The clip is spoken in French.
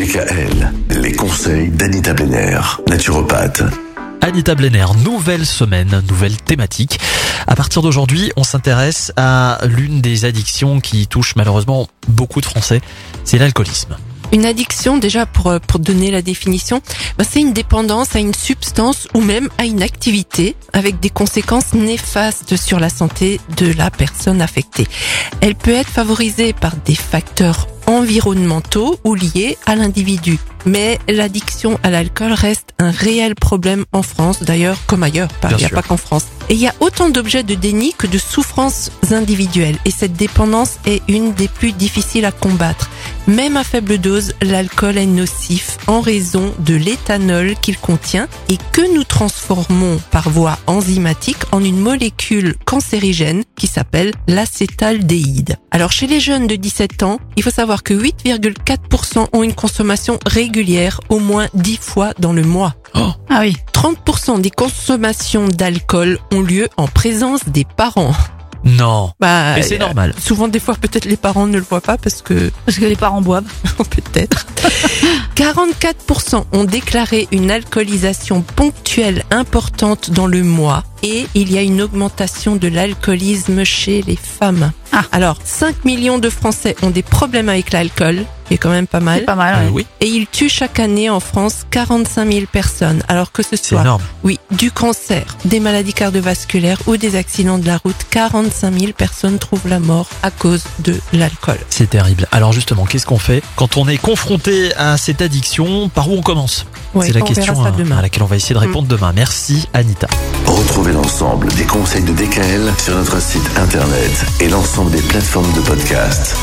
DKL, les conseils d'Anita Benner, naturopathe. Anita Blenner, nouvelle semaine, nouvelle thématique. À partir d'aujourd'hui, on s'intéresse à l'une des addictions qui touche malheureusement beaucoup de Français, c'est l'alcoolisme. Une addiction, déjà pour, euh, pour donner la définition, bah, c'est une dépendance à une substance ou même à une activité avec des conséquences néfastes sur la santé de la personne affectée. Elle peut être favorisée par des facteurs environnementaux ou liés à l'individu. Mais l'addiction à l'alcool reste un réel problème en France, d'ailleurs comme ailleurs, il n'y a sûr. pas qu'en France. Et il y a autant d'objets de déni que de souffrances individuelles. Et cette dépendance est une des plus difficiles à combattre. Même à faible dose, l'alcool est nocif en raison de l'éthanol qu'il contient et que nous transformons par voie enzymatique en une molécule cancérigène qui s'appelle l'acétaldéhyde. Alors chez les jeunes de 17 ans, il faut savoir que 8,4% ont une consommation régulière au moins 10 fois dans le mois. Oh, Ah oui. 30% des consommations d'alcool ont lieu en présence des parents. Non. Bah, Mais c'est euh, normal. Souvent, des fois, peut-être les parents ne le voient pas parce que Parce que les parents boivent. peut-être. 44% ont déclaré une alcoolisation ponctuelle importante dans le mois et il y a une augmentation de l'alcoolisme chez les femmes. Ah. Alors, 5 millions de Français ont des problèmes avec l'alcool, qui est quand même pas C'est mal. pas mal. Euh, ouais. oui, Et il tue chaque année en France 45 000 personnes, alors que ce c'est soit énorme. oui, du cancer, des maladies cardiovasculaires ou des accidents de la route, 45 000 personnes trouvent la mort à cause de l'alcool. C'est terrible. Alors justement, qu'est-ce qu'on fait quand on est confronté à cette addiction? Par où on commence? C'est la question hein, à laquelle on va essayer de répondre demain. Merci Anita. Retrouvez l'ensemble des conseils de DKL sur notre site internet et l'ensemble des plateformes de podcast.